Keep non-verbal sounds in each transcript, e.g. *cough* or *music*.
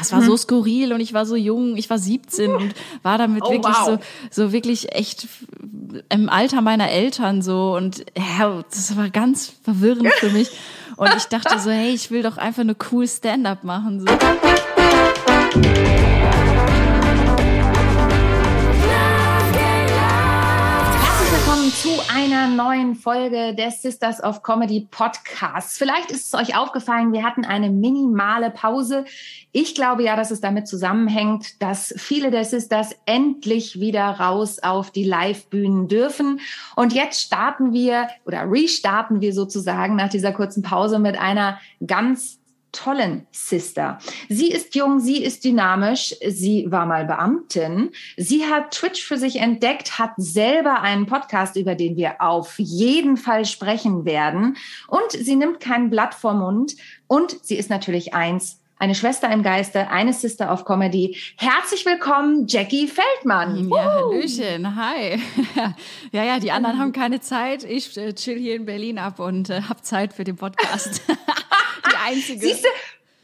es war mhm. so skurril und ich war so jung, ich war 17 und war damit oh, wirklich wow. so, so wirklich echt im Alter meiner Eltern so und ja, das war ganz verwirrend für mich. Und ich dachte so, hey, ich will doch einfach eine cool Stand-up machen. So. Zu einer neuen Folge des Sisters of Comedy Podcasts. Vielleicht ist es euch aufgefallen, wir hatten eine minimale Pause. Ich glaube ja, dass es damit zusammenhängt, dass viele der Sisters endlich wieder raus auf die Live-Bühnen dürfen. Und jetzt starten wir oder restarten wir sozusagen nach dieser kurzen Pause mit einer ganz tollen Sister. Sie ist jung, sie ist dynamisch, sie war mal Beamtin, sie hat Twitch für sich entdeckt, hat selber einen Podcast, über den wir auf jeden Fall sprechen werden und sie nimmt kein Blatt vor Mund und sie ist natürlich eins, eine Schwester im Geiste, eine Sister of Comedy. Herzlich willkommen, Jackie Feldmann. Ja, Hallöchen, hi. *laughs* ja, ja, die anderen haben keine Zeit. Ich äh, chill hier in Berlin ab und äh, habe Zeit für den Podcast. *laughs* einzige. Siehst du,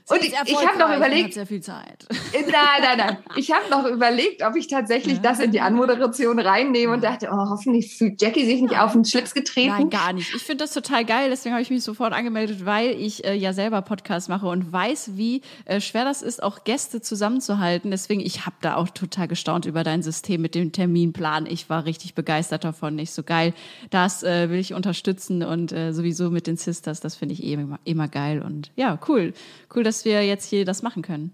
und ich, habe noch überlegt, sehr viel Zeit. Nein, nein, nein. Ich habe noch überlegt, ob ich tatsächlich ja. das in die Anmoderation reinnehme und dachte, oh, hoffentlich fühlt Jackie sich nicht auf den Schlips getreten. Nein, gar nicht. Ich finde das total geil. Deswegen habe ich mich sofort angemeldet, weil ich äh, ja selber Podcast mache und weiß, wie äh, schwer das ist, auch Gäste zusammenzuhalten. Deswegen, ich habe da auch total gestaunt über dein System mit dem Terminplan. Ich war richtig begeistert davon. Nicht so geil. Das äh, will ich unterstützen und äh, sowieso mit den Sisters. Das finde ich eh immer, immer geil. Und ja, cool. Cool, dass wir jetzt hier das machen können.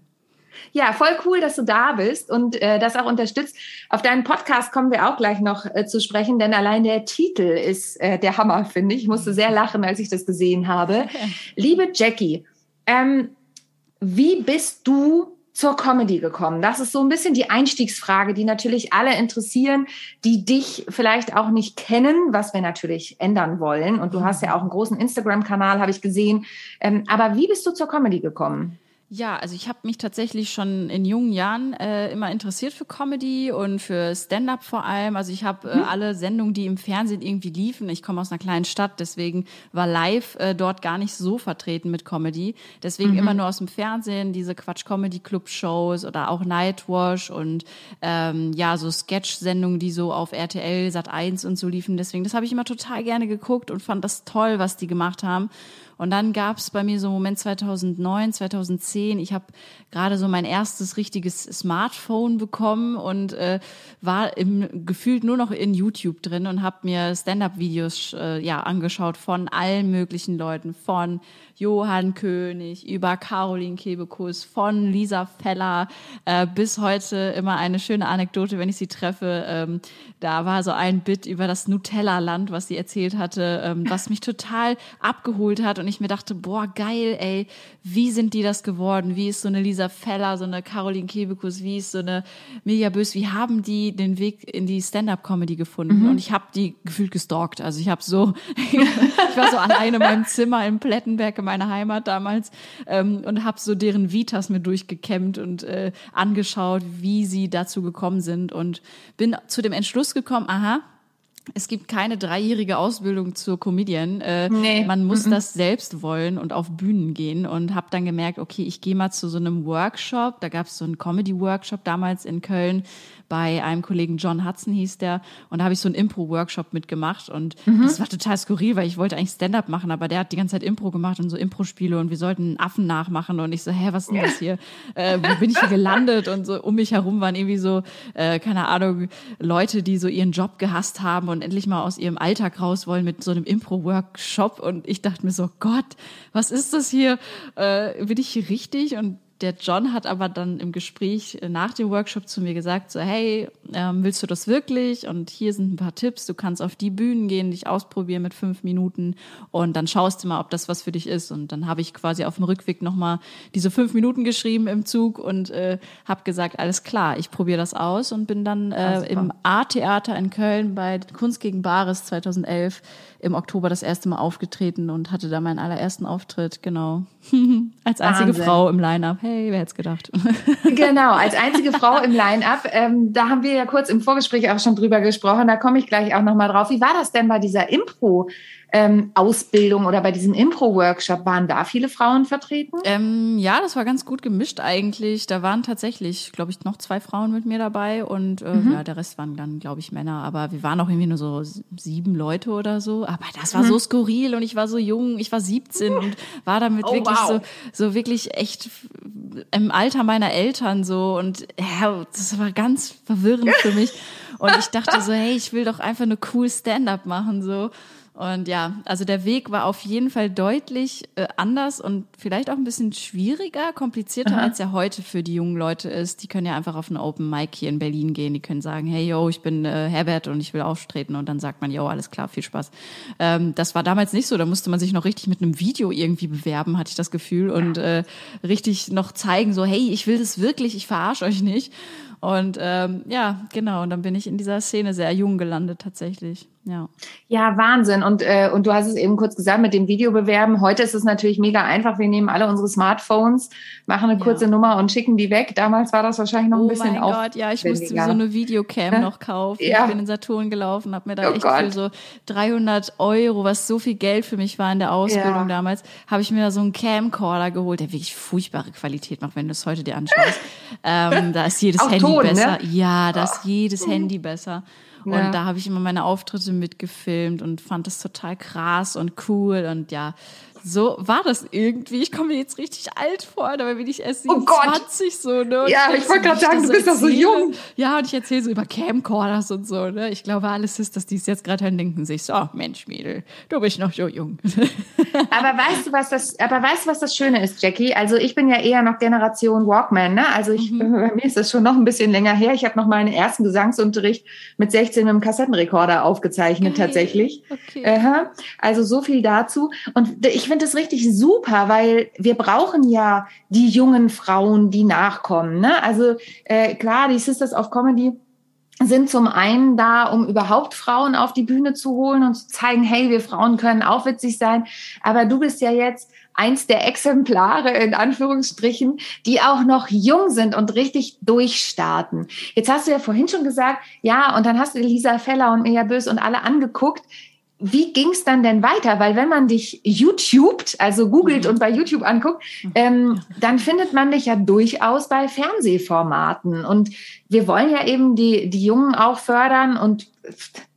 Ja, voll cool, dass du da bist und äh, das auch unterstützt. Auf deinen Podcast kommen wir auch gleich noch äh, zu sprechen, denn allein der Titel ist äh, der Hammer, finde ich. Ich musste sehr lachen, als ich das gesehen habe. *laughs* Liebe Jackie, ähm, wie bist du zur Comedy gekommen? Das ist so ein bisschen die Einstiegsfrage, die natürlich alle interessieren, die dich vielleicht auch nicht kennen, was wir natürlich ändern wollen. Und du hast ja auch einen großen Instagram-Kanal, habe ich gesehen. Ähm, aber wie bist du zur Comedy gekommen? Ja, also ich habe mich tatsächlich schon in jungen Jahren äh, immer interessiert für Comedy und für Stand-up vor allem. Also ich habe äh, mhm. alle Sendungen, die im Fernsehen irgendwie liefen. Ich komme aus einer kleinen Stadt, deswegen war live äh, dort gar nicht so vertreten mit Comedy. Deswegen mhm. immer nur aus dem Fernsehen diese Quatsch-Comedy-Club-Shows oder auch Nightwash und ähm, ja so Sketch-Sendungen, die so auf RTL Sat 1 und so liefen. Deswegen das habe ich immer total gerne geguckt und fand das toll, was die gemacht haben. Und dann gab es bei mir so einen Moment 2009, 2010. Ich habe gerade so mein erstes richtiges Smartphone bekommen und äh, war im, gefühlt nur noch in YouTube drin und habe mir Stand-up-Videos äh, ja angeschaut von allen möglichen Leuten, von Johann König über Caroline Kebekus, von Lisa Feller äh, bis heute immer eine schöne Anekdote, wenn ich sie treffe. Ähm, da war so ein Bit über das Nutella-Land, was sie erzählt hatte, ähm, was mich total abgeholt hat und ich mir dachte, boah, geil, ey, wie sind die das geworden? Wie ist so eine Lisa Feller, so eine Caroline Kebekus, wie ist so eine Mirja Bös, wie haben die den Weg in die Stand-up-Comedy gefunden? Mhm. Und ich habe die gefühlt gestalkt. Also ich habe so, *laughs* ich war so alleine in meinem Zimmer in Plettenberg in meiner Heimat damals ähm, und habe so deren Vitas mir durchgekämmt und äh, angeschaut, wie sie dazu gekommen sind und bin zu dem Entschluss gekommen, aha, es gibt keine dreijährige Ausbildung zur Comedian. Äh, nee. Man muss mm -mm. das selbst wollen und auf Bühnen gehen und habe dann gemerkt, okay, ich gehe mal zu so einem Workshop. Da gab es so einen Comedy-Workshop damals in Köln bei einem Kollegen John Hudson hieß der und da habe ich so einen Impro-Workshop mitgemacht und mhm. das war total skurril, weil ich wollte eigentlich Stand-up machen, aber der hat die ganze Zeit Impro gemacht und so Impro-Spiele und wir sollten einen Affen nachmachen und ich so, hä, was ist denn das hier? *laughs* Äh, wo bin ich hier gelandet? Und so um mich herum waren irgendwie so, äh, keine Ahnung, Leute, die so ihren Job gehasst haben und endlich mal aus ihrem Alltag raus wollen mit so einem Impro-Workshop und ich dachte mir so, Gott, was ist das hier? Äh, bin ich hier richtig? Und der John hat aber dann im Gespräch nach dem Workshop zu mir gesagt, so hey, ähm, willst du das wirklich? Und hier sind ein paar Tipps. Du kannst auf die Bühnen gehen, dich ausprobieren mit fünf Minuten und dann schaust du mal, ob das was für dich ist. Und dann habe ich quasi auf dem Rückweg nochmal diese fünf Minuten geschrieben im Zug und äh, habe gesagt, alles klar, ich probiere das aus und bin dann äh, im A-Theater in Köln bei Kunst gegen Bares 2011 im Oktober das erste Mal aufgetreten und hatte da meinen allerersten Auftritt, genau. *laughs* als einzige Wahnsinn. Frau im Line-Up. Hey, wer hätte gedacht? *laughs* genau, als einzige Frau im Line-Up. Ähm, da haben wir ja kurz im Vorgespräch auch schon drüber gesprochen, da komme ich gleich auch nochmal drauf. Wie war das denn bei dieser Impro? Ähm, Ausbildung oder bei diesem Impro-Workshop, waren da viele Frauen vertreten? Ähm, ja, das war ganz gut gemischt eigentlich. Da waren tatsächlich, glaube ich, noch zwei Frauen mit mir dabei und äh, mhm. ja, der Rest waren dann, glaube ich, Männer. Aber wir waren auch irgendwie nur so sieben Leute oder so. Aber das war mhm. so skurril und ich war so jung, ich war 17 und war damit oh, wirklich wow. so, so wirklich echt im Alter meiner Eltern so und ja, das war ganz verwirrend für mich. Und ich dachte so, hey, ich will doch einfach eine cool Stand-up machen so. Und ja, also der Weg war auf jeden Fall deutlich äh, anders und vielleicht auch ein bisschen schwieriger, komplizierter, Aha. als er heute für die jungen Leute ist. Die können ja einfach auf einen Open Mic hier in Berlin gehen. Die können sagen, hey, yo, ich bin äh, Herbert und ich will auftreten. Und dann sagt man, yo, alles klar, viel Spaß. Ähm, das war damals nicht so. Da musste man sich noch richtig mit einem Video irgendwie bewerben, hatte ich das Gefühl. Und äh, richtig noch zeigen, so, hey, ich will das wirklich, ich verarsche euch nicht. Und ähm, ja, genau. Und dann bin ich in dieser Szene sehr jung gelandet tatsächlich. Ja. Ja, Wahnsinn. Und, äh, und du hast es eben kurz gesagt mit dem Videobewerben. Heute ist es natürlich mega einfach. Wir nehmen alle unsere Smartphones, machen eine kurze ja. Nummer und schicken die weg. Damals war das wahrscheinlich noch ein oh bisschen auf. Oh mein Gott, ja, ich musste so eine Videocam noch kaufen. Ja. Ich bin in Saturn gelaufen, habe mir da oh echt Gott. für so 300 Euro, was so viel Geld für mich war in der Ausbildung ja. damals, habe ich mir da so einen Camcorder geholt, der wirklich furchtbare Qualität macht, wenn du es heute dir anschaust. *laughs* ähm, da ist jedes Handy Ton, ne? besser. Ne? Ja, da ist jedes Handy besser. Und da habe ich immer meine Auftritte mitgefilmt und fand das total krass und cool. Und ja, so war das irgendwie. Ich komme mir jetzt richtig alt vor, dabei bin ich erst 27 oh so, ne? Und ja, ich, ich wollte gerade sagen, du bist doch so jung. Ja, und ich erzähle so über Camcorders und so, ne? Ich glaube, alle Sisters, die es jetzt gerade hören, denken sich so, oh, Mensch, Mädel, du bist noch so jung. *laughs* aber weißt du, was das, aber weißt du, was das Schöne ist, Jackie? Also ich bin ja eher noch Generation Walkman, ne? Also ich, mhm. *laughs* bei mir ist das schon noch ein bisschen länger her. Ich habe noch meinen ersten Gesangsunterricht mit 16 mit einem Kassettenrekorder aufgezeichnet, Geil. tatsächlich. Okay. Also so viel dazu. Und ich finde es richtig super, weil wir brauchen ja die jungen Frauen, die nachkommen. Ne? Also äh, klar, die Sisters of Comedy sind zum einen da, um überhaupt Frauen auf die Bühne zu holen und zu zeigen, hey, wir Frauen können auch witzig sein. Aber du bist ja jetzt eins der Exemplare in Anführungsstrichen, die auch noch jung sind und richtig durchstarten. Jetzt hast du ja vorhin schon gesagt, ja, und dann hast du Lisa Feller und Mia Bös und alle angeguckt wie ging es dann denn weiter? Weil wenn man dich YouTubed, also googelt mhm. und bei YouTube anguckt, mhm. ähm, dann findet man dich ja durchaus bei Fernsehformaten. Und wir wollen ja eben die, die Jungen auch fördern und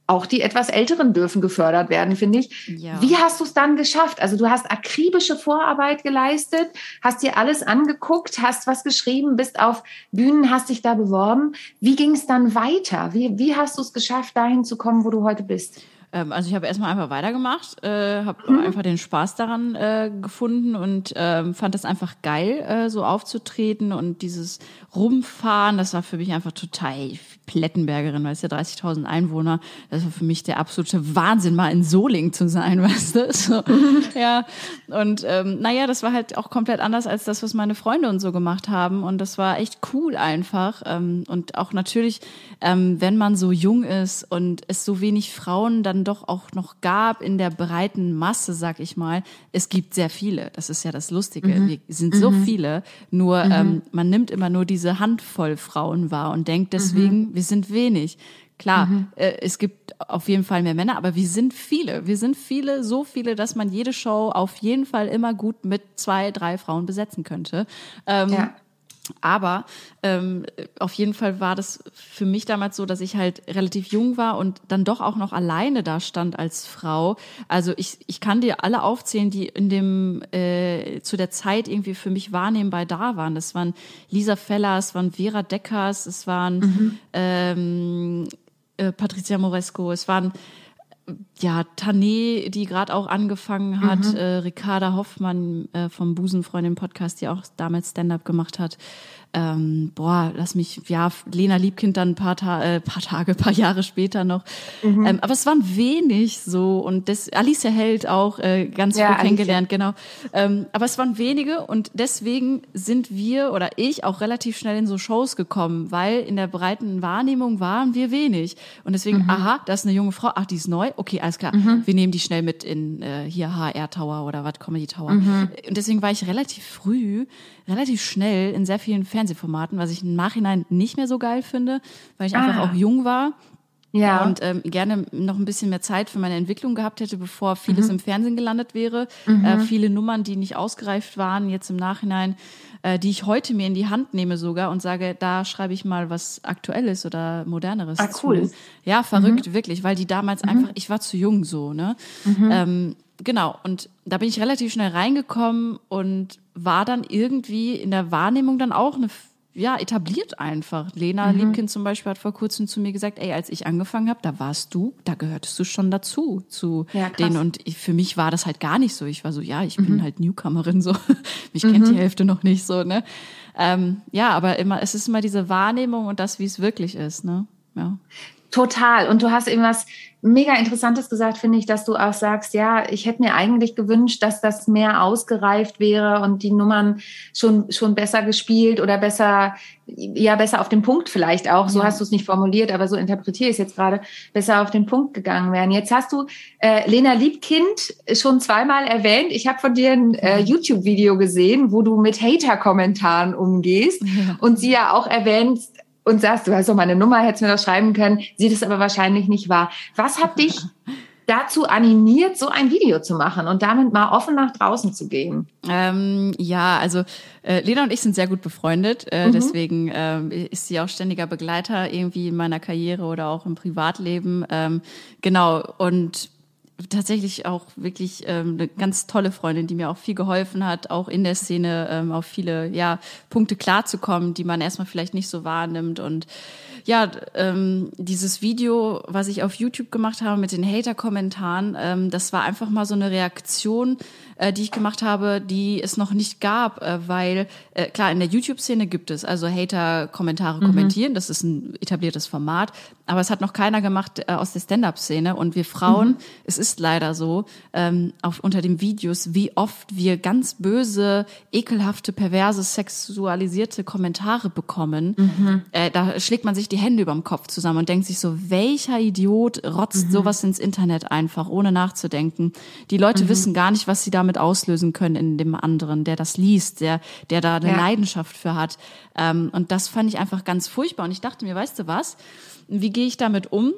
auch die etwas Älteren dürfen gefördert werden, finde ich. Ja. Wie hast du es dann geschafft? Also du hast akribische Vorarbeit geleistet, hast dir alles angeguckt, hast was geschrieben, bist auf Bühnen, hast dich da beworben. Wie ging es dann weiter? Wie, wie hast du es geschafft, dahin zu kommen, wo du heute bist? Ähm, also ich habe erstmal einfach weitergemacht, äh, habe mhm. einfach den Spaß daran äh, gefunden und ähm, fand das einfach geil, äh, so aufzutreten und dieses Rumfahren, das war für mich einfach total Plettenbergerin, weil es ja 30.000 Einwohner, das war für mich der absolute Wahnsinn, mal in Soling zu sein, *laughs* weißt du? So, *laughs* ja, und ähm, naja, das war halt auch komplett anders als das, was meine Freunde und so gemacht haben und das war echt cool einfach ähm, und auch natürlich, ähm, wenn man so jung ist und es so wenig Frauen dann doch auch noch gab in der breiten Masse, sag ich mal, es gibt sehr viele, das ist ja das Lustige, mhm. wir sind so mhm. viele, nur mhm. ähm, man nimmt immer nur diese Handvoll Frauen wahr und denkt deswegen, mhm wir sind wenig. Klar, mhm. äh, es gibt auf jeden Fall mehr Männer, aber wir sind viele. Wir sind viele, so viele, dass man jede Show auf jeden Fall immer gut mit zwei, drei Frauen besetzen könnte. Ähm, ja. Aber ähm, auf jeden Fall war das für mich damals so, dass ich halt relativ jung war und dann doch auch noch alleine da stand als Frau. Also ich, ich kann dir alle aufzählen, die in dem äh, zu der Zeit irgendwie für mich wahrnehmbar da waren. Das waren Lisa Feller, es waren Vera Deckers, es waren mhm. ähm, äh, Patricia Moresco, es waren ja, Tané, die gerade auch angefangen hat, mhm. äh, Ricarda Hoffmann äh, vom Busenfreundin-Podcast, die auch damals Stand-up gemacht hat ähm, boah, lass mich, ja, Lena Liebkind dann ein paar, Ta äh, paar Tage, paar Jahre später noch. Mhm. Ähm, aber es waren wenig so und das, Alicia Held auch äh, ganz ja, früh kennengelernt, genau. Ähm, aber es waren wenige und deswegen sind wir oder ich auch relativ schnell in so Shows gekommen, weil in der breiten Wahrnehmung waren wir wenig. Und deswegen, mhm. aha, da ist eine junge Frau, ach, die ist neu, okay, alles klar, mhm. wir nehmen die schnell mit in äh, hier HR Tower oder was, Comedy Tower. Mhm. Und deswegen war ich relativ früh, relativ schnell in sehr vielen Fernsehformaten, was ich im Nachhinein nicht mehr so geil finde, weil ich einfach ah. auch jung war ja. Und ähm, gerne noch ein bisschen mehr Zeit für meine Entwicklung gehabt hätte, bevor vieles mhm. im Fernsehen gelandet wäre. Mhm. Äh, viele Nummern, die nicht ausgereift waren, jetzt im Nachhinein, äh, die ich heute mir in die Hand nehme sogar und sage, da schreibe ich mal was Aktuelles oder Moderneres. Ah, cool. Zu. Ja, verrückt, mhm. wirklich, weil die damals mhm. einfach, ich war zu jung so, ne? Mhm. Ähm, genau, und da bin ich relativ schnell reingekommen und war dann irgendwie in der Wahrnehmung dann auch eine ja, etabliert einfach. Lena mhm. Liebkind zum Beispiel hat vor kurzem zu mir gesagt, ey, als ich angefangen habe, da warst du, da gehörtest du schon dazu, zu ja, denen. Und ich, für mich war das halt gar nicht so. Ich war so, ja, ich mhm. bin halt Newcomerin, so. *laughs* mich mhm. kennt die Hälfte noch nicht so, ne? Ähm, ja, aber immer, es ist immer diese Wahrnehmung und das, wie es wirklich ist, ne? Ja. Total. Und du hast eben was mega Interessantes gesagt, finde ich, dass du auch sagst, ja, ich hätte mir eigentlich gewünscht, dass das mehr ausgereift wäre und die Nummern schon, schon besser gespielt oder besser, ja, besser auf den Punkt vielleicht auch. So ja. hast du es nicht formuliert, aber so interpretiere ich es jetzt gerade, besser auf den Punkt gegangen wären. Jetzt hast du äh, Lena Liebkind schon zweimal erwähnt. Ich habe von dir ein äh, YouTube-Video gesehen, wo du mit Hater-Kommentaren umgehst ja. und sie ja auch erwähnt, und sagst, du hast doch meine Nummer, hättest mir das schreiben können, sieht es aber wahrscheinlich nicht wahr. Was hat dich *laughs* dazu animiert, so ein Video zu machen und damit mal offen nach draußen zu gehen? Ähm, ja, also äh, Lena und ich sind sehr gut befreundet, äh, mhm. deswegen äh, ist sie auch ständiger Begleiter irgendwie in meiner Karriere oder auch im Privatleben. Ähm, genau, und tatsächlich auch wirklich ähm, eine ganz tolle Freundin, die mir auch viel geholfen hat, auch in der Szene ähm, auf viele ja, Punkte klarzukommen, die man erstmal vielleicht nicht so wahrnimmt. Und ja, ähm, dieses Video, was ich auf YouTube gemacht habe mit den Hater-Kommentaren, ähm, das war einfach mal so eine Reaktion äh, die ich gemacht habe, die es noch nicht gab, äh, weil äh, klar, in der YouTube-Szene gibt es also Hater Kommentare mhm. kommentieren, das ist ein etabliertes Format, aber es hat noch keiner gemacht äh, aus der Stand-up-Szene und wir Frauen, mhm. es ist leider so, ähm, auf, unter den Videos, wie oft wir ganz böse, ekelhafte, perverse, sexualisierte Kommentare bekommen, mhm. äh, da schlägt man sich die Hände überm Kopf zusammen und denkt sich so, welcher Idiot rotzt mhm. sowas ins Internet einfach, ohne nachzudenken. Die Leute mhm. wissen gar nicht, was sie da damit auslösen können in dem anderen, der das liest, der, der da eine ja. Leidenschaft für hat. Ähm, und das fand ich einfach ganz furchtbar. Und ich dachte mir, weißt du was? Wie gehe ich damit um?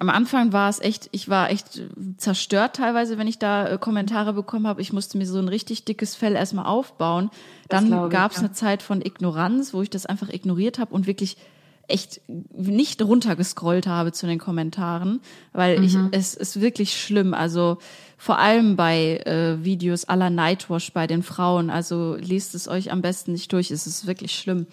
Am Anfang war es echt, ich war echt zerstört teilweise, wenn ich da äh, Kommentare bekommen habe. Ich musste mir so ein richtig dickes Fell erstmal aufbauen. Dann gab es ja. eine Zeit von Ignoranz, wo ich das einfach ignoriert habe und wirklich echt nicht runtergescrollt habe zu den Kommentaren, weil mhm. ich es ist wirklich schlimm. Also vor allem bei äh, Videos aller Nightwash bei den Frauen. Also lest es euch am besten nicht durch. Es ist wirklich schlimm.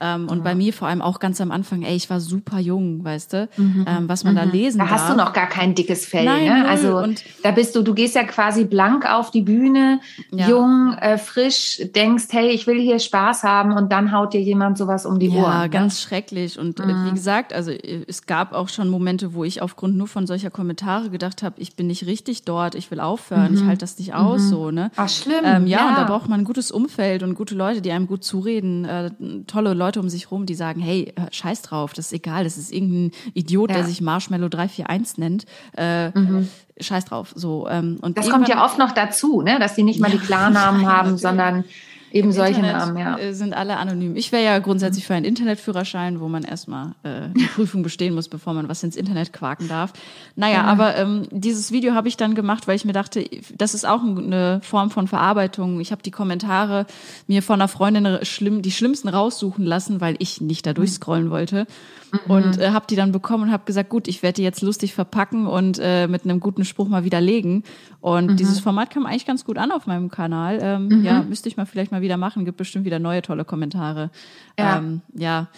Ähm, und bei mir vor allem auch ganz am Anfang, ey, ich war super jung, weißt du, mhm. ähm, was man mhm. da lesen Da darf. hast du noch gar kein dickes Fell, Nein, ne? Also und da bist du, du gehst ja quasi blank auf die Bühne, ja. jung, äh, frisch, denkst, hey, ich will hier Spaß haben und dann haut dir jemand sowas um die ja, Ohren. Ja, ne? ganz schrecklich. Und äh, mhm. wie gesagt, also äh, es gab auch schon Momente, wo ich aufgrund nur von solcher Kommentare gedacht habe, ich bin nicht richtig dort, ich will aufhören, ich mhm. halte das nicht aus, mhm. so, ne? Ach, schlimm. Ähm, ja, ja, und da braucht man ein gutes Umfeld und gute Leute, die einem gut zureden, äh, tolle Leute um sich rum, die sagen, hey, scheiß drauf, das ist egal, das ist irgendein Idiot, ja. der sich Marshmallow 341 nennt. Äh, mhm. Scheiß drauf. So, ähm, und das kommt ja oft noch dazu, ne? dass die nicht mal die *laughs* Klarnamen haben, sondern Eben solche Internet Namen, ja. Äh, sind alle anonym. Ich wäre ja grundsätzlich für einen Internetführerschein, wo man erstmal äh, eine Prüfung bestehen muss, bevor man was ins Internet quaken darf. Naja, ja. aber ähm, dieses Video habe ich dann gemacht, weil ich mir dachte, das ist auch eine Form von Verarbeitung. Ich habe die Kommentare mir von einer Freundin schlimm, die schlimmsten raussuchen lassen, weil ich nicht da durchscrollen wollte. Mhm. Und äh, habe die dann bekommen und habe gesagt, gut, ich werde die jetzt lustig verpacken und äh, mit einem guten Spruch mal widerlegen. Und mhm. dieses Format kam eigentlich ganz gut an auf meinem Kanal. Ähm, mhm. Ja, müsste ich mal vielleicht mal wieder machen. Gibt bestimmt wieder neue tolle Kommentare. Ja. Ähm, ja.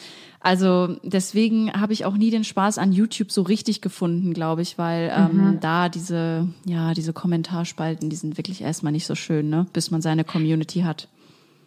Also deswegen habe ich auch nie den Spaß an YouTube so richtig gefunden, glaube ich, weil ähm, mhm. da diese, ja, diese Kommentarspalten, die sind wirklich erstmal nicht so schön, ne? bis man seine Community hat.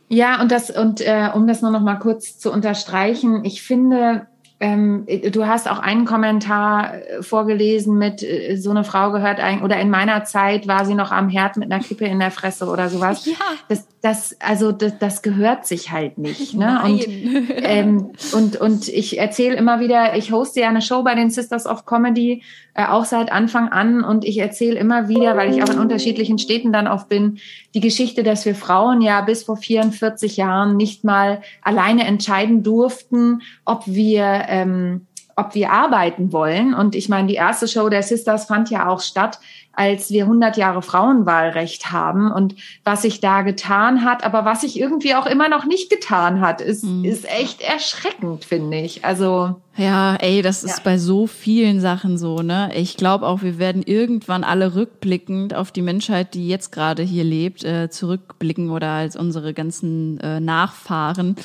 Ja, und das, und äh, um das nur noch mal kurz zu unterstreichen, ich finde, ähm, du hast auch einen Kommentar äh, vorgelesen mit, äh, so eine Frau gehört eigentlich, oder in meiner Zeit war sie noch am Herd mit einer Kippe in der Fresse oder sowas. Ja. Das, das, also das, das gehört sich halt nicht. *laughs* Ne? Und, *laughs* ähm, und, und ich erzähle immer wieder, ich hoste ja eine Show bei den Sisters of Comedy, äh, auch seit Anfang an. Und ich erzähle immer wieder, weil ich auch in unterschiedlichen Städten dann oft bin, die Geschichte, dass wir Frauen ja bis vor 44 Jahren nicht mal alleine entscheiden durften, ob wir ähm, ob wir arbeiten wollen. Und ich meine, die erste Show der Sisters fand ja auch statt als wir 100 Jahre Frauenwahlrecht haben und was sich da getan hat, aber was sich irgendwie auch immer noch nicht getan hat, ist, mhm. ist echt erschreckend, finde ich. Also. Ja, ey, das ist ja. bei so vielen Sachen so, ne? Ich glaube auch, wir werden irgendwann alle rückblickend auf die Menschheit, die jetzt gerade hier lebt, äh, zurückblicken oder als unsere ganzen äh, Nachfahren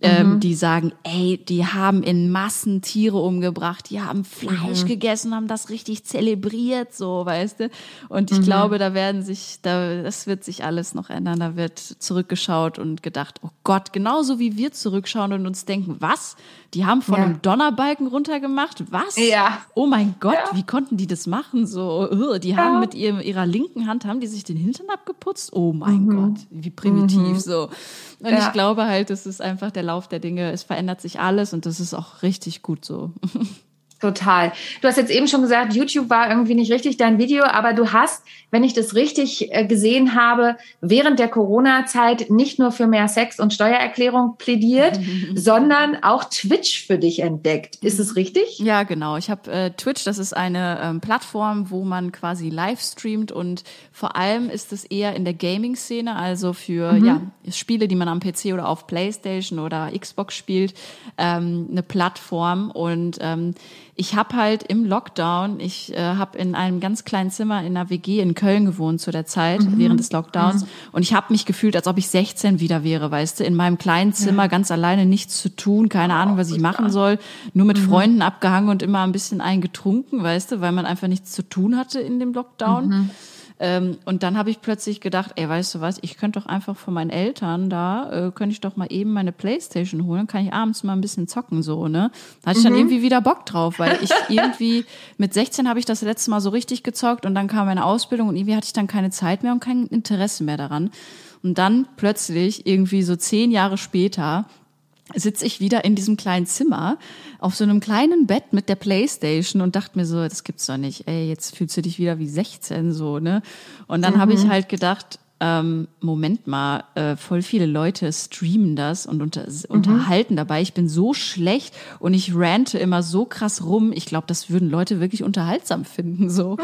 ähm, mhm. die sagen, ey, die haben in Massen Tiere umgebracht, die haben Fleisch mhm. gegessen, haben das richtig zelebriert, so, weißt du? Und ich mhm. glaube, da werden sich, da, das wird sich alles noch ändern. Da wird zurückgeschaut und gedacht, oh Gott, genauso wie wir zurückschauen und uns denken, was? Die haben von ja. einem Donnerbalken runtergemacht? Was? Ja. Oh mein Gott, ja. wie konnten die das machen? So, uh, die haben mit ihrem, ihrer linken Hand, haben die sich den Hintern abgeputzt? Oh mein mhm. Gott, wie primitiv, mhm. so. Und ja. ich glaube halt, das ist einfach der Lauf der Dinge. Es verändert sich alles und das ist auch richtig gut so. *laughs* Total. Du hast jetzt eben schon gesagt, YouTube war irgendwie nicht richtig dein Video, aber du hast, wenn ich das richtig äh, gesehen habe, während der Corona-Zeit nicht nur für mehr Sex und Steuererklärung plädiert, *laughs* sondern auch Twitch für dich entdeckt. Ist es richtig? Ja, genau. Ich habe äh, Twitch, das ist eine ähm, Plattform, wo man quasi live streamt und vor allem ist es eher in der Gaming-Szene, also für mhm. ja, Spiele, die man am PC oder auf PlayStation oder Xbox spielt, ähm, eine Plattform und ähm, ich habe halt im Lockdown, ich äh, habe in einem ganz kleinen Zimmer in einer WG in Köln gewohnt zu der Zeit, mhm. während des Lockdowns. Mhm. Und ich habe mich gefühlt, als ob ich 16 wieder wäre, weißt du, in meinem kleinen Zimmer, ja. ganz alleine nichts zu tun, keine Ahnung, was ich machen soll, nur mit mhm. Freunden abgehangen und immer ein bisschen eingetrunken, weißt du, weil man einfach nichts zu tun hatte in dem Lockdown. Ähm, und dann habe ich plötzlich gedacht, ey, weißt du was, ich könnte doch einfach von meinen Eltern da, äh, könnte ich doch mal eben meine Playstation holen, kann ich abends mal ein bisschen zocken, so, ne? Da hatte ich dann mhm. irgendwie wieder Bock drauf, weil ich *laughs* irgendwie, mit 16 habe ich das letzte Mal so richtig gezockt und dann kam meine Ausbildung und irgendwie hatte ich dann keine Zeit mehr und kein Interesse mehr daran. Und dann plötzlich, irgendwie so zehn Jahre später, sitze ich wieder in diesem kleinen Zimmer auf so einem kleinen Bett mit der Playstation und dachte mir so, das gibt's doch nicht. Ey, jetzt fühlst du dich wieder wie 16 so, ne? Und dann mhm. habe ich halt gedacht, ähm, Moment mal, äh, voll viele Leute streamen das und unter, mhm. unterhalten dabei. Ich bin so schlecht und ich rante immer so krass rum. Ich glaube, das würden Leute wirklich unterhaltsam finden. So.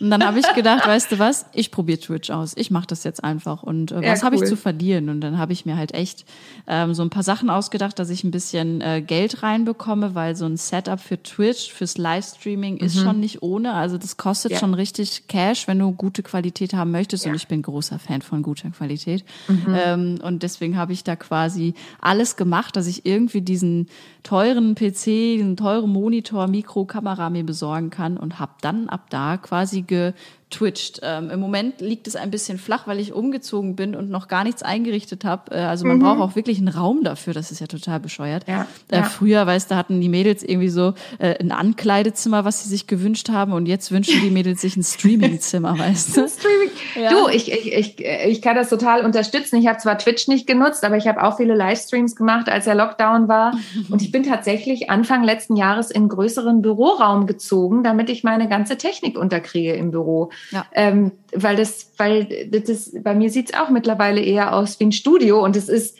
Und dann habe ich gedacht, weißt du was, ich probiere Twitch aus. Ich mache das jetzt einfach. Und äh, was ja, habe ich zu verlieren? Und dann habe ich mir halt echt ähm, so ein paar Sachen ausgedacht, dass ich ein bisschen äh, Geld reinbekomme, weil so ein Setup für Twitch, fürs Livestreaming mhm. ist schon nicht ohne. Also das kostet ja. schon richtig Cash, wenn du gute Qualität haben möchtest. Ja. Und ich bin großer Fan von guter Qualität. Mhm. Ähm, und deswegen habe ich da quasi alles gemacht, dass ich irgendwie diesen teuren PC, diesen teuren Monitor, Mikro, Kamera mir besorgen kann und habe dann ab da quasi ge twitcht. Ähm, Im Moment liegt es ein bisschen flach, weil ich umgezogen bin und noch gar nichts eingerichtet habe. Äh, also man mhm. braucht auch wirklich einen Raum dafür. Das ist ja total bescheuert. Ja, äh, ja. Früher, weißt du, hatten die Mädels irgendwie so äh, ein Ankleidezimmer, was sie sich gewünscht haben und jetzt wünschen die Mädels sich ein Streamingzimmer, *laughs* weißt du? Streaming. Ja. Du, ich, ich, ich, ich kann das total unterstützen. Ich habe zwar Twitch nicht genutzt, aber ich habe auch viele Livestreams gemacht, als der Lockdown war. *laughs* und ich bin tatsächlich Anfang letzten Jahres in größeren Büroraum gezogen, damit ich meine ganze Technik unterkriege im Büro. Ja. Ähm, weil das, weil das, bei mir sieht's auch mittlerweile eher aus wie ein Studio und es ist,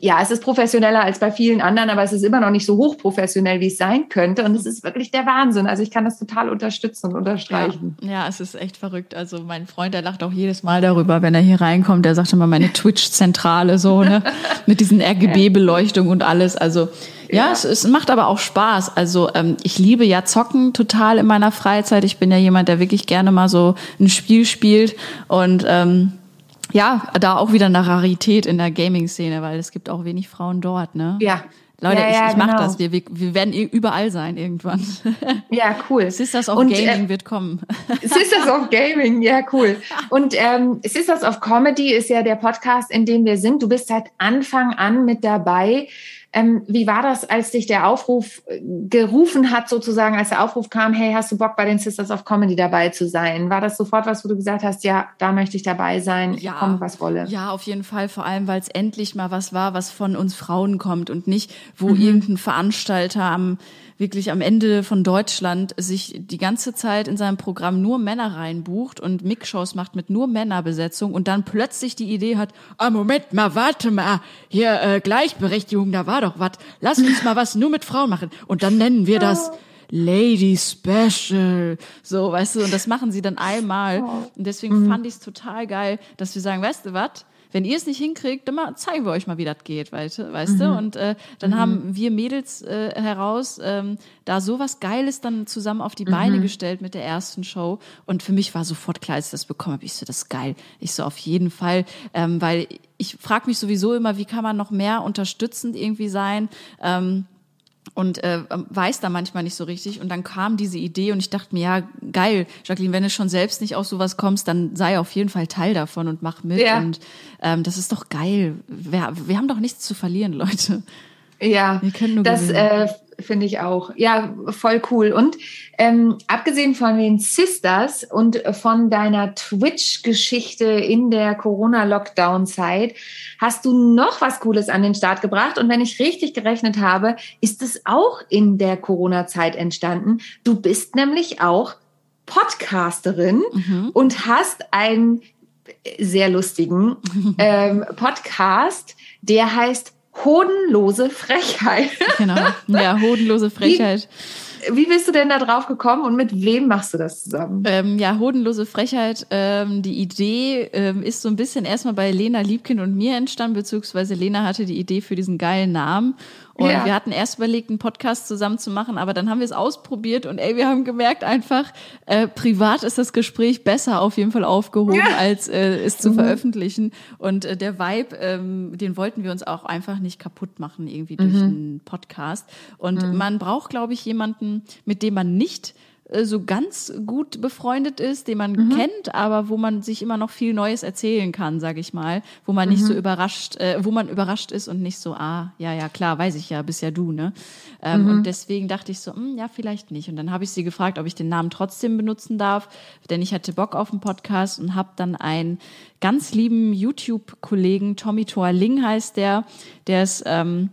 ja, es ist professioneller als bei vielen anderen, aber es ist immer noch nicht so hochprofessionell, wie es sein könnte. Und es ist wirklich der Wahnsinn. Also ich kann das total unterstützen und unterstreichen. Ja, ja es ist echt verrückt. Also mein Freund, der lacht auch jedes Mal darüber, wenn er hier reinkommt. Der sagt immer meine Twitch-Zentrale so, ne? *laughs* Mit diesen RGB-Beleuchtung und alles. Also ja, ja. Es, es macht aber auch Spaß. Also ähm, ich liebe ja Zocken total in meiner Freizeit. Ich bin ja jemand, der wirklich gerne mal so ein Spiel spielt und ähm, ja, da auch wieder eine Rarität in der Gaming-Szene, weil es gibt auch wenig Frauen dort, ne? Ja. Leute, ja, ja, ich, ich genau. mach das. Wir, wir, werden überall sein irgendwann. *laughs* Ja, cool. Sisters of Und, Gaming äh, wird kommen. *laughs* Sisters of Gaming, ja, cool. Und ähm, Sisters of Comedy ist ja der Podcast, in dem wir sind. Du bist seit Anfang an mit dabei. Ähm, wie war das, als dich der Aufruf äh, gerufen hat, sozusagen, als der Aufruf kam, hey, hast du Bock bei den Sisters of Comedy dabei zu sein? War das sofort was, wo du gesagt hast, ja, da möchte ich dabei sein, ja, komme was wolle? Ja, auf jeden Fall, vor allem, weil es endlich mal was war, was von uns Frauen kommt und nicht, wo mhm. irgendein Veranstalter am wirklich am Ende von Deutschland sich die ganze Zeit in seinem Programm nur Männer reinbucht und Mixshows macht mit nur Männerbesetzung und dann plötzlich die Idee hat, ah Moment mal, warte mal, hier äh, Gleichberechtigung, da war doch was, lass uns mal was nur mit Frauen machen und dann nennen wir das Lady Special. So, weißt du, und das machen sie dann einmal. Und deswegen mhm. fand ich es total geil, dass wir sagen, weißt du was? Wenn ihr es nicht hinkriegt, dann mal zeigen wir euch mal, wie das geht, weißt, weißt mhm. du? Und äh, dann mhm. haben wir Mädels äh, heraus ähm, da sowas Geiles dann zusammen auf die Beine mhm. gestellt mit der ersten Show. Und für mich war sofort klar, als ich das bekommen habe, ich so, das ist geil. Ich so, auf jeden Fall, ähm, weil ich frage mich sowieso immer, wie kann man noch mehr unterstützend irgendwie sein? Ähm, und äh, weiß da manchmal nicht so richtig. Und dann kam diese Idee und ich dachte mir, ja, geil, Jacqueline, wenn du schon selbst nicht aus sowas kommst, dann sei auf jeden Fall Teil davon und mach mit. Ja. Und ähm, das ist doch geil. Wir, wir haben doch nichts zu verlieren, *laughs* Leute. Ja, wir können nur das äh, finde ich auch. Ja, voll cool. Und ähm, abgesehen von den Sisters und von deiner Twitch-Geschichte in der Corona-Lockdown-Zeit, hast du noch was Cooles an den Start gebracht. Und wenn ich richtig gerechnet habe, ist es auch in der Corona-Zeit entstanden. Du bist nämlich auch Podcasterin mhm. und hast einen sehr lustigen *laughs* ähm, Podcast, der heißt Hodenlose Frechheit. Genau, ja, *laughs* hodenlose Frechheit. Wie, wie bist du denn da drauf gekommen und mit wem machst du das zusammen? Ähm, ja, hodenlose Frechheit. Ähm, die Idee ähm, ist so ein bisschen erstmal bei Lena Liebkind und mir entstanden, beziehungsweise Lena hatte die Idee für diesen geilen Namen. Und ja. wir hatten erst überlegt, einen Podcast zusammen zu machen, aber dann haben wir es ausprobiert und ey, wir haben gemerkt einfach, äh, privat ist das Gespräch besser auf jeden Fall aufgehoben, ja. als äh, es zu mhm. veröffentlichen. Und äh, der Vibe, ähm, den wollten wir uns auch einfach nicht kaputt machen, irgendwie durch mhm. einen Podcast. Und mhm. man braucht, glaube ich, jemanden, mit dem man nicht so ganz gut befreundet ist, den man mhm. kennt, aber wo man sich immer noch viel Neues erzählen kann, sage ich mal, wo man mhm. nicht so mhm. überrascht, äh, wo man überrascht ist und nicht so, ah, ja, ja, klar, weiß ich ja, bist ja du, ne? Ähm, mhm. Und deswegen dachte ich so, mh, hm, ja, vielleicht nicht. Und dann habe ich sie gefragt, ob ich den Namen trotzdem benutzen darf, denn ich hatte Bock auf einen Podcast und habe dann einen ganz lieben YouTube-Kollegen, Tommy Toaling heißt der, der ist ähm,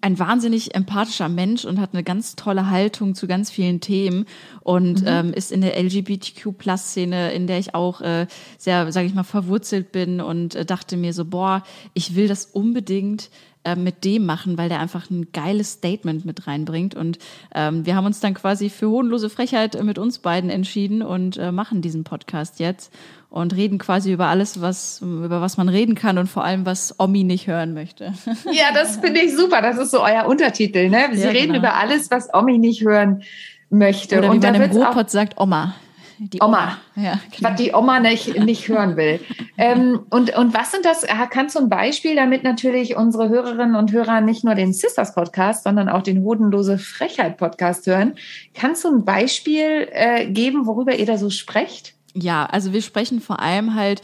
ein wahnsinnig empathischer Mensch und hat eine ganz tolle Haltung zu ganz vielen Themen und mhm. ähm, ist in der LGBTQ-Plus-Szene, in der ich auch äh, sehr, sage ich mal, verwurzelt bin und äh, dachte mir so, boah, ich will das unbedingt äh, mit dem machen, weil der einfach ein geiles Statement mit reinbringt. Und ähm, wir haben uns dann quasi für hohnlose Frechheit mit uns beiden entschieden und äh, machen diesen Podcast jetzt und reden quasi über alles, was, über was man reden kann und vor allem, was Omi nicht hören möchte. Ja, das finde ich super. Das ist so euer Untertitel, ne? Sie ja, reden genau. über alles, was Omi nicht hören möchte. Oder wie und man im Ruhrpott sagt, Oma. Die Oma. Oma. Ja, genau. Was die Oma nicht, nicht hören will. *laughs* ähm, und, und was sind das? Kannst du ein Beispiel, damit natürlich unsere Hörerinnen und Hörer nicht nur den Sisters Podcast, sondern auch den Hodenlose Frechheit Podcast hören? Kannst du ein Beispiel äh, geben, worüber ihr da so sprecht? Ja, also wir sprechen vor allem halt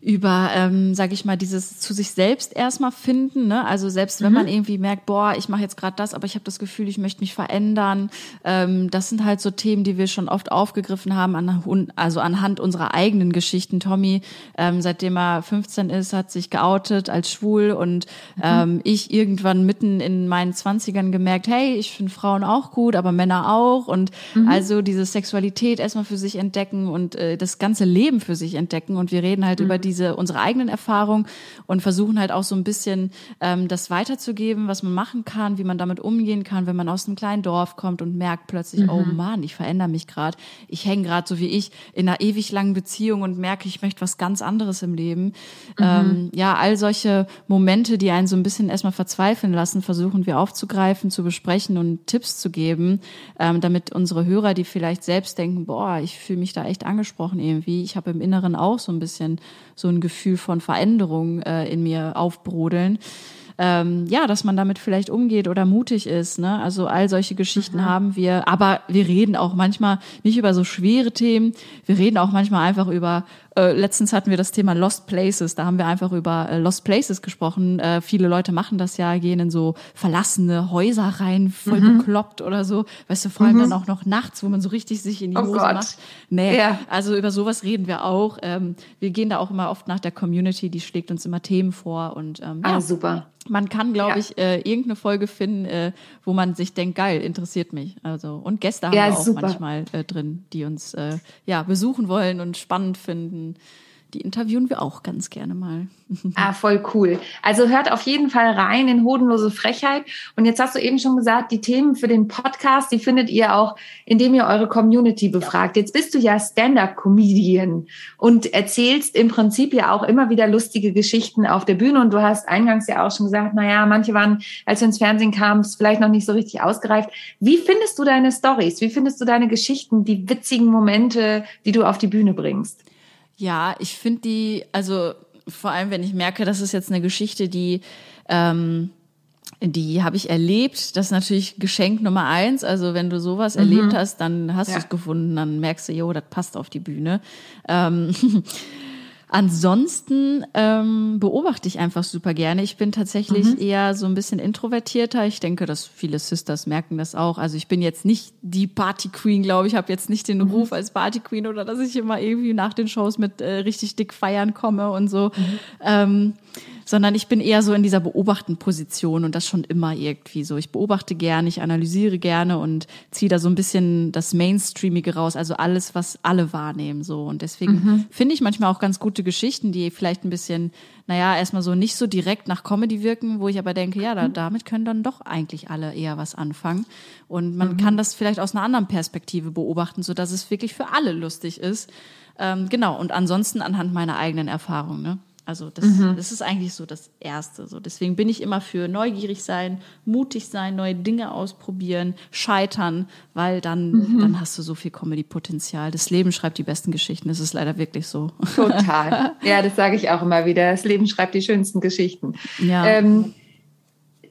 über, ähm, sage ich mal, dieses zu sich selbst erstmal finden. Ne? Also selbst wenn mhm. man irgendwie merkt, boah, ich mache jetzt gerade das, aber ich habe das Gefühl, ich möchte mich verändern. Ähm, das sind halt so Themen, die wir schon oft aufgegriffen haben, an, also anhand unserer eigenen Geschichten. Tommy, ähm, seitdem er 15 ist, hat sich geoutet als schwul und mhm. ähm, ich irgendwann mitten in meinen Zwanzigern gemerkt, hey, ich finde Frauen auch gut, aber Männer auch. Und mhm. also diese Sexualität erstmal für sich entdecken und äh, das ganze Leben für sich entdecken. Und wir reden halt mhm. über die diese unsere eigenen Erfahrungen und versuchen halt auch so ein bisschen ähm, das weiterzugeben, was man machen kann, wie man damit umgehen kann, wenn man aus einem kleinen Dorf kommt und merkt plötzlich, mhm. oh Mann, ich verändere mich gerade, ich hänge gerade so wie ich in einer ewig langen Beziehung und merke, ich möchte was ganz anderes im Leben. Mhm. Ähm, ja, all solche Momente, die einen so ein bisschen erstmal verzweifeln lassen, versuchen wir aufzugreifen, zu besprechen und Tipps zu geben, ähm, damit unsere Hörer, die vielleicht selbst denken, boah, ich fühle mich da echt angesprochen irgendwie, ich habe im Inneren auch so ein bisschen so ein Gefühl von Veränderung äh, in mir aufbrodeln. Ähm, ja, dass man damit vielleicht umgeht oder mutig ist. Ne? Also all solche Geschichten mhm. haben wir. Aber wir reden auch manchmal nicht über so schwere Themen. Wir reden auch manchmal einfach über äh, letztens hatten wir das Thema Lost Places. Da haben wir einfach über äh, Lost Places gesprochen. Äh, viele Leute machen das ja, gehen in so verlassene Häuser rein, voll mhm. bekloppt oder so. Weißt du, vor allem mhm. dann auch noch nachts, wo man so richtig sich in die oh Hose Gott. macht. Nee, ja. also über sowas reden wir auch. Ähm, wir gehen da auch immer oft nach der Community, die schlägt uns immer Themen vor und ähm, ah, ja. super. Man kann, glaube ja. ich, äh, irgendeine Folge finden, äh, wo man sich denkt, geil, interessiert mich. Also und Gäste haben ja, wir auch super. manchmal äh, drin, die uns äh, ja besuchen wollen und spannend finden die interviewen wir auch ganz gerne mal. *laughs* Ah, voll cool. Also hört auf jeden Fall rein in Hodenlose Frechheit. Und jetzt hast du eben schon gesagt, die Themen für den Podcast, die findet ihr auch, indem ihr eure Community befragt. Jetzt bist du ja Stand-up-Comedian und erzählst im Prinzip ja auch immer wieder lustige Geschichten auf der Bühne. Und du hast eingangs ja auch schon gesagt, na ja, manche waren, als du ins Fernsehen kamst, vielleicht noch nicht so richtig ausgereift. Wie findest du deine Stories? Wie findest du deine Geschichten, die witzigen Momente, die du auf die Bühne bringst? Ja, ich finde die, also vor allem, wenn ich merke, das ist jetzt eine Geschichte, die ähm, die habe ich erlebt. Das ist natürlich Geschenk Nummer eins. Also wenn du sowas mhm. erlebt hast, dann hast ja. du es gefunden, dann merkst du, jo, das passt auf die Bühne. Ähm, *laughs* Ansonsten ähm, beobachte ich einfach super gerne. Ich bin tatsächlich mhm. eher so ein bisschen introvertierter. Ich denke, dass viele Sisters merken das auch. Also ich bin jetzt nicht die Party Queen, glaube ich. habe jetzt nicht den mhm. Ruf als Party Queen oder dass ich immer irgendwie nach den Shows mit äh, richtig dick feiern komme und so. Mhm. Ähm, sondern ich bin eher so in dieser beobachten Position und das schon immer irgendwie so. Ich beobachte gerne, ich analysiere gerne und ziehe da so ein bisschen das Mainstreamige raus, also alles, was alle wahrnehmen so. Und deswegen mhm. finde ich manchmal auch ganz gute Geschichten, die vielleicht ein bisschen, naja, erstmal so nicht so direkt nach Comedy wirken, wo ich aber denke, ja, da, mhm. damit können dann doch eigentlich alle eher was anfangen. Und man mhm. kann das vielleicht aus einer anderen Perspektive beobachten, so dass es wirklich für alle lustig ist. Ähm, genau, und ansonsten anhand meiner eigenen Erfahrung, ne? Also das, mhm. das ist eigentlich so das Erste. So deswegen bin ich immer für neugierig sein, mutig sein, neue Dinge ausprobieren, scheitern, weil dann mhm. dann hast du so viel Comedy-Potenzial. Das Leben schreibt die besten Geschichten. Das ist leider wirklich so. Total. *laughs* Ja, das sage ich auch immer wieder. Das Leben schreibt die schönsten Geschichten. Ja. Ähm, äh,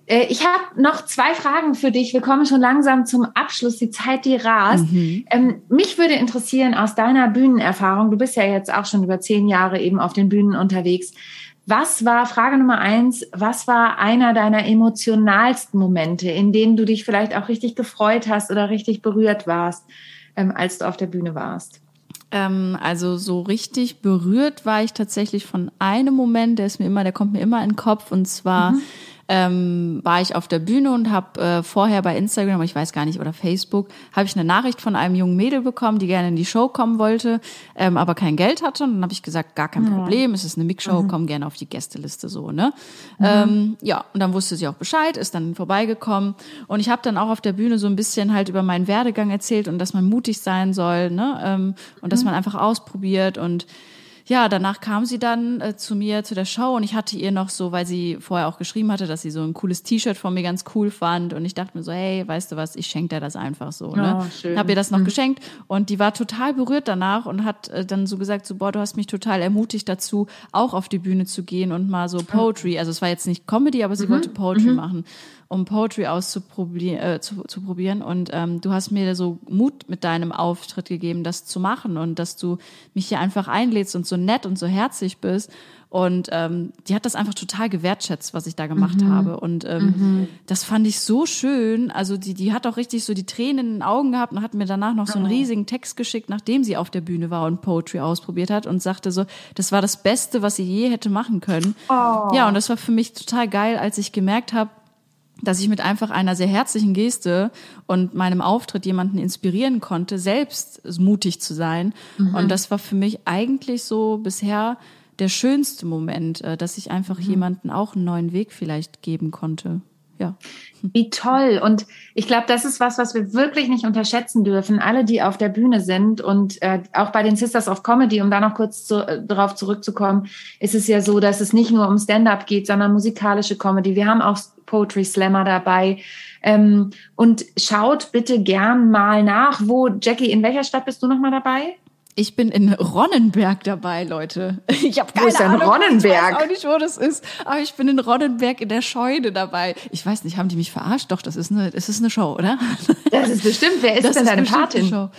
ich habe noch zwei Fragen für dich. Wir kommen schon langsam zum Abschluss. Die Zeit, die rast. Mhm. Ähm, mich würde interessieren aus deiner Bühnenerfahrung. Du bist ja jetzt auch schon über zehn Jahre eben auf den Bühnen unterwegs. Was war, Frage Nummer eins, was war einer deiner emotionalsten Momente, in denen du dich vielleicht auch richtig gefreut hast oder richtig berührt warst, ähm, als du auf der Bühne warst? Ähm, also so richtig berührt war ich tatsächlich von einem Moment, der ist mir immer, der kommt mir immer in den Kopf und zwar mhm ähm, war ich auf der Bühne und habe äh, vorher bei Instagram, ich weiß gar nicht, oder Facebook, habe ich eine Nachricht von einem jungen Mädel bekommen, die gerne in die Show kommen wollte, ähm, aber kein Geld hatte. Und dann habe ich gesagt, gar kein Problem, es ist eine Mixshow, mhm. komm gerne auf die Gästeliste so, ne? Mhm. Ähm, ja, und dann wusste sie auch Bescheid, ist dann vorbeigekommen. Und ich habe dann auch auf der Bühne so ein bisschen halt über meinen Werdegang erzählt und dass man mutig sein soll, ne? Ähm, und dass mhm. man einfach ausprobiert und ja, danach kam sie dann äh, zu mir zu der Show und ich hatte ihr noch so, weil sie vorher auch geschrieben hatte, dass sie so ein cooles T-Shirt von mir ganz cool fand und ich dachte mir so, hey, weißt du was, ich schenke dir das einfach so. Ne? Oh, schön. Hab ihr das noch mhm. geschenkt und die war total berührt danach und hat äh, dann so gesagt, so boah, du hast mich total ermutigt dazu, auch auf die Bühne zu gehen und mal so Poetry, also es war jetzt nicht Comedy, aber sie mhm. wollte Poetry mhm. machen um Poetry auszuprobieren. Äh, zu, zu probieren. Und ähm, du hast mir so Mut mit deinem Auftritt gegeben, das zu machen und dass du mich hier einfach einlädst und so nett und so herzlich bist. Und ähm, die hat das einfach total gewertschätzt, was ich da gemacht mhm. habe. Und ähm, mhm. das fand ich so schön. Also die, die hat auch richtig so die Tränen in den Augen gehabt und hat mir danach noch so einen oh. riesigen Text geschickt, nachdem sie auf der Bühne war und Poetry ausprobiert hat und sagte so, das war das Beste, was sie je hätte machen können. Oh. Ja, und das war für mich total geil, als ich gemerkt habe, dass ich mit einfach einer sehr herzlichen Geste und meinem Auftritt jemanden inspirieren konnte, selbst mutig zu sein. Mhm. Und das war für mich eigentlich so bisher der schönste Moment, äh, dass ich einfach mhm. jemanden auch einen neuen Weg vielleicht geben konnte. Ja. *laughs* Wie toll. Und ich glaube, das ist was, was wir wirklich nicht unterschätzen dürfen. Alle, die auf der Bühne sind und äh, auch bei den Sisters of Comedy, um da noch kurz zu, äh, darauf zurückzukommen, ist es ja so, dass es nicht nur um Stand-up geht, sondern musikalische Comedy. Wir haben auch Poetry Slammer dabei. Ähm, und schaut bitte gern mal nach, wo, Jackie, in welcher Stadt bist du nochmal dabei? Ich bin in Ronnenberg dabei, Leute. *laughs* Ich habe keine wo ist denn Ahnung. Ronnenberg? Ich weiß auch nicht, wo das ist. Aber ich bin in Ronnenberg in der Scheune dabei. Ich weiß nicht, haben die mich verarscht? Doch, das ist eine, das ist eine Show, oder? *laughs* Das ist bestimmt. Wer ist Das denn deine bestimmt Patin? Show.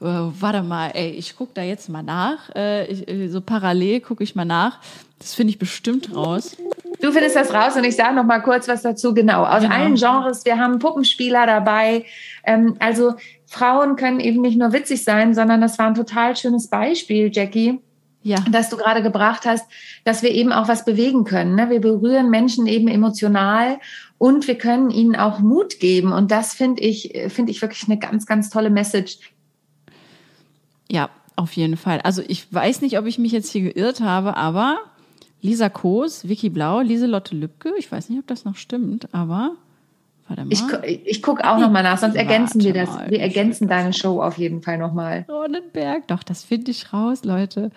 Äh, warte mal, ey, ich guck da jetzt mal nach. Äh, ich, äh, so parallel gucke ich mal nach. Das finde ich bestimmt raus. Du findest das raus und ich sage noch mal kurz was dazu. Genau, aus Genau. allen Genres. Wir haben Puppenspieler dabei. Ähm, also Frauen können eben nicht nur witzig sein, sondern das war ein total schönes Beispiel, Jackie, Ja. das du gerade gebracht hast, dass wir eben auch was bewegen können. Ne? Wir berühren Menschen eben emotional und wir können ihnen auch Mut geben. Und das finde ich, finde ich wirklich eine ganz, ganz tolle Message. Ja, auf jeden Fall. Also ich weiß nicht, ob ich mich jetzt hier geirrt habe, aber Lisa Koos, Vicky Blau, Lieselotte Lübcke, ich weiß nicht, ob das noch stimmt, aber warte mal. Ich, ich gucke auch noch mal nach, sonst ergänzen wir Warte das. mal, Wir ergänzen deine Show auf jeden Fall noch mal. Ronnenberg, doch, das finde ich raus, Leute.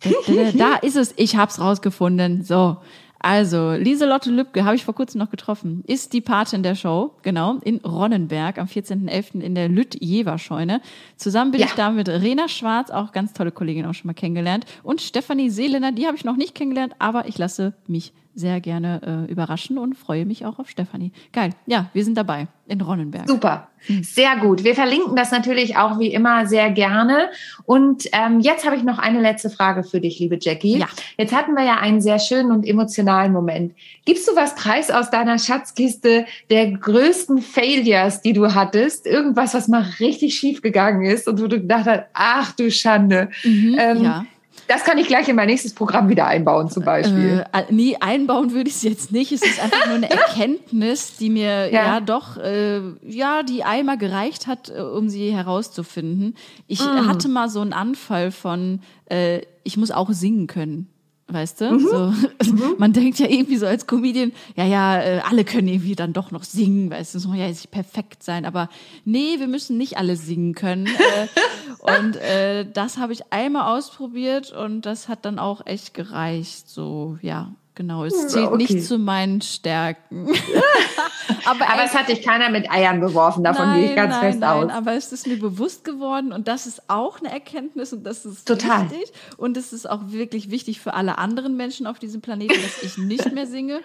Da, da, da *laughs* ist es, ich hab's rausgefunden. So. Also, Lieselotte Lübcke habe ich vor kurzem noch getroffen. Ist die Patin der Show, genau, in Ronnenberg am 14.11. in der Lütt-Jever-Scheune. Zusammen bin Ja. ich da mit Rena Schwarz, auch ganz tolle Kollegin auch schon mal kennengelernt. Und Stefanie Seelener, die habe ich noch nicht kennengelernt, aber ich lasse mich sehr gerne äh, überraschen und freue mich auch auf Stefanie. Geil. Ja, wir sind dabei in Ronnenberg. Super, Hm. sehr gut. Wir verlinken das natürlich auch wie immer sehr gerne. Und ähm, jetzt habe ich noch eine letzte Frage für dich, liebe Jackie. Ja. Jetzt hatten wir ja einen sehr schönen und emotionalen Moment. Gibst du was preis aus deiner Schatzkiste der größten Failures, die du hattest? Irgendwas, was mal richtig schief gegangen ist und wo du gedacht hast, ach du Schande. Mhm, Ähm, ja. Das kann ich gleich in mein nächstes Programm wieder einbauen, zum Beispiel. Äh, nee, einbauen würde ich es jetzt nicht. Es ist einfach nur eine *laughs* Erkenntnis, die mir ja, Ja. doch, äh, ja, die einmal gereicht hat, äh, um sie herauszufinden. Ich Mm. hatte mal so einen Anfall von, äh, ich muss auch singen können. Weißt Mhm. du? So, *laughs* Man denkt ja irgendwie so als Comedian, ja, ja, äh, alle können irgendwie dann doch noch singen, weißt du, es muss ja jetzt nicht perfekt sein, aber nee, wir müssen nicht alle singen können. äh, *laughs* und äh, das habe ich einmal ausprobiert und das hat dann auch echt gereicht. So, ja, genau. Es zählt okay. nicht zu meinen Stärken. *laughs* aber Aber es hat dich keiner mit Eiern beworfen, davon gehe ich ganz nein, fest nein, aus. Aber es ist mir bewusst geworden und das ist auch eine Erkenntnis und das ist Total. wichtig. Und es ist auch wirklich wichtig für alle anderen Menschen auf diesem Planeten, dass ich nicht mehr singe.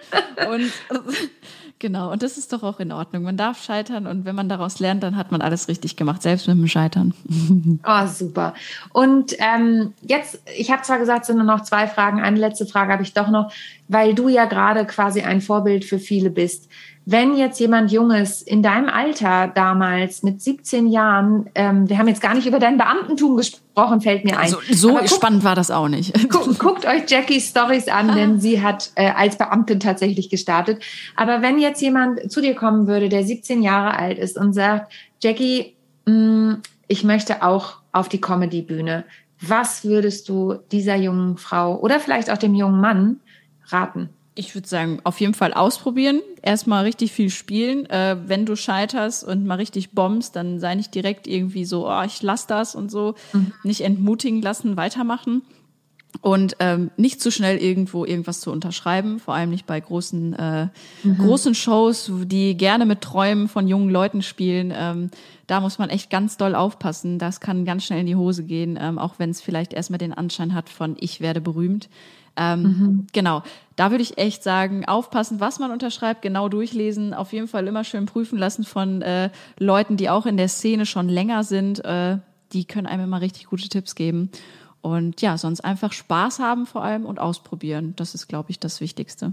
Und *laughs* genau, und das ist doch auch in Ordnung. Man darf scheitern und wenn man daraus lernt, dann hat man alles richtig gemacht, selbst mit dem Scheitern. *laughs* Oh, super. Und ähm, jetzt, ich habe zwar gesagt, es sind nur noch zwei Fragen. Eine letzte Frage habe ich doch noch, weil du ja gerade quasi ein Vorbild für viele bist. Wenn jetzt jemand Junges in deinem Alter damals mit 17 Jahren, ähm, wir haben jetzt gar nicht über dein Beamtentum gesprochen, fällt mir ein. So, so Aber guck, spannend war das auch nicht. guckt, guckt euch Jackies Stories an, denn sie hat äh, als Beamtin tatsächlich gestartet. Aber wenn jetzt jemand zu dir kommen würde, der 17 Jahre alt ist und sagt, Jackie, mh, ich möchte auch auf die Comedy-Bühne, was würdest du dieser jungen Frau oder vielleicht auch dem jungen Mann raten? Ich würde sagen, auf jeden Fall ausprobieren. Erstmal richtig viel spielen. Äh, wenn du scheiterst und mal richtig bombst, dann sei nicht direkt irgendwie so, oh, ich lass das und so. Nicht entmutigen lassen, weitermachen. Und ähm, nicht zu schnell irgendwo irgendwas zu unterschreiben, vor allem nicht bei großen, äh, großen Shows, die gerne mit Träumen von jungen Leuten spielen. Ähm, da muss man echt ganz doll aufpassen. Das kann ganz schnell in die Hose gehen, ähm, auch wenn es vielleicht erstmal den Anschein hat von ich werde berühmt. Ähm, Genau, da würde ich echt sagen, aufpassen, was man unterschreibt, genau durchlesen, auf jeden Fall immer schön prüfen lassen von äh, Leuten, die auch in der Szene schon länger sind. Äh, die können einem immer richtig gute Tipps geben. Und ja, sonst einfach Spaß haben vor allem und ausprobieren. Das ist, glaube ich, das Wichtigste.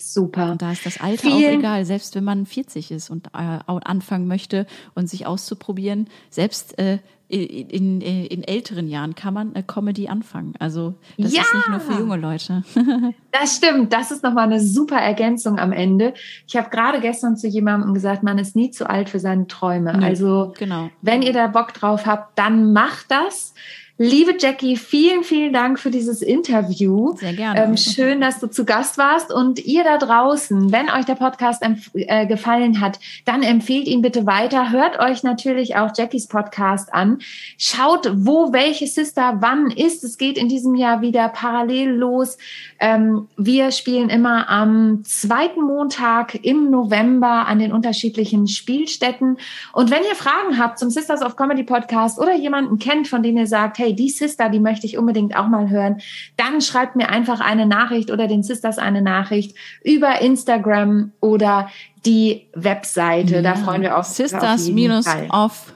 Super. Und da ist das Alter auch Vielen- egal, selbst wenn man 40 ist und äh, auch anfangen möchte und sich auszuprobieren. Selbst äh, in, in, in älteren Jahren kann man äh, Comedy anfangen. Also das Ja! ist nicht nur für junge Leute. *laughs* Das stimmt. Das ist nochmal eine super Ergänzung am Ende. Ich habe gerade gestern zu jemandem gesagt, man ist nie zu alt für seine Träume. Nö, Also genau. Wenn ihr da Bock drauf habt, dann macht das. Liebe Jackie, vielen, vielen Dank für dieses Interview. Sehr gerne. Ähm, schön, dass du zu Gast warst. Und ihr da draußen, wenn euch der Podcast äh, gefallen hat, dann empfehlt ihn bitte weiter. Hört euch natürlich auch Jackies Podcast an. Schaut, wo welche Sister wann ist. Es geht in diesem Jahr wieder parallel los. Ähm, wir spielen immer am zweiten Montag im November an den unterschiedlichen Spielstätten. Und wenn ihr Fragen habt zum Sisters of Comedy Podcast oder jemanden kennt, von dem ihr sagt, hey, hey, die Sister, die möchte ich unbedingt auch mal hören, dann schreibt mir einfach eine Nachricht oder den Sisters eine Nachricht über Instagram oder die Webseite. Ja. Da freuen wir uns. Sisters-off-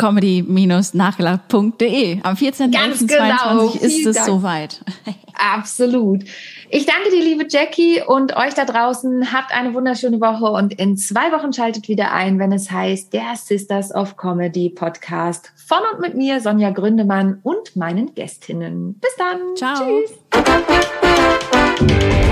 comedy-nachgelacht.de. Am 14.11.22 genau. ist es soweit. *laughs* Absolut. Ich danke dir, liebe Jackie, und euch da draußen. Habt eine wunderschöne Woche und in zwei Wochen schaltet wieder ein, wenn es heißt der Sisters of Comedy Podcast von und mit mir, Sonja Gründemann und meinen Gästinnen. Bis dann. Ciao. Tschüss.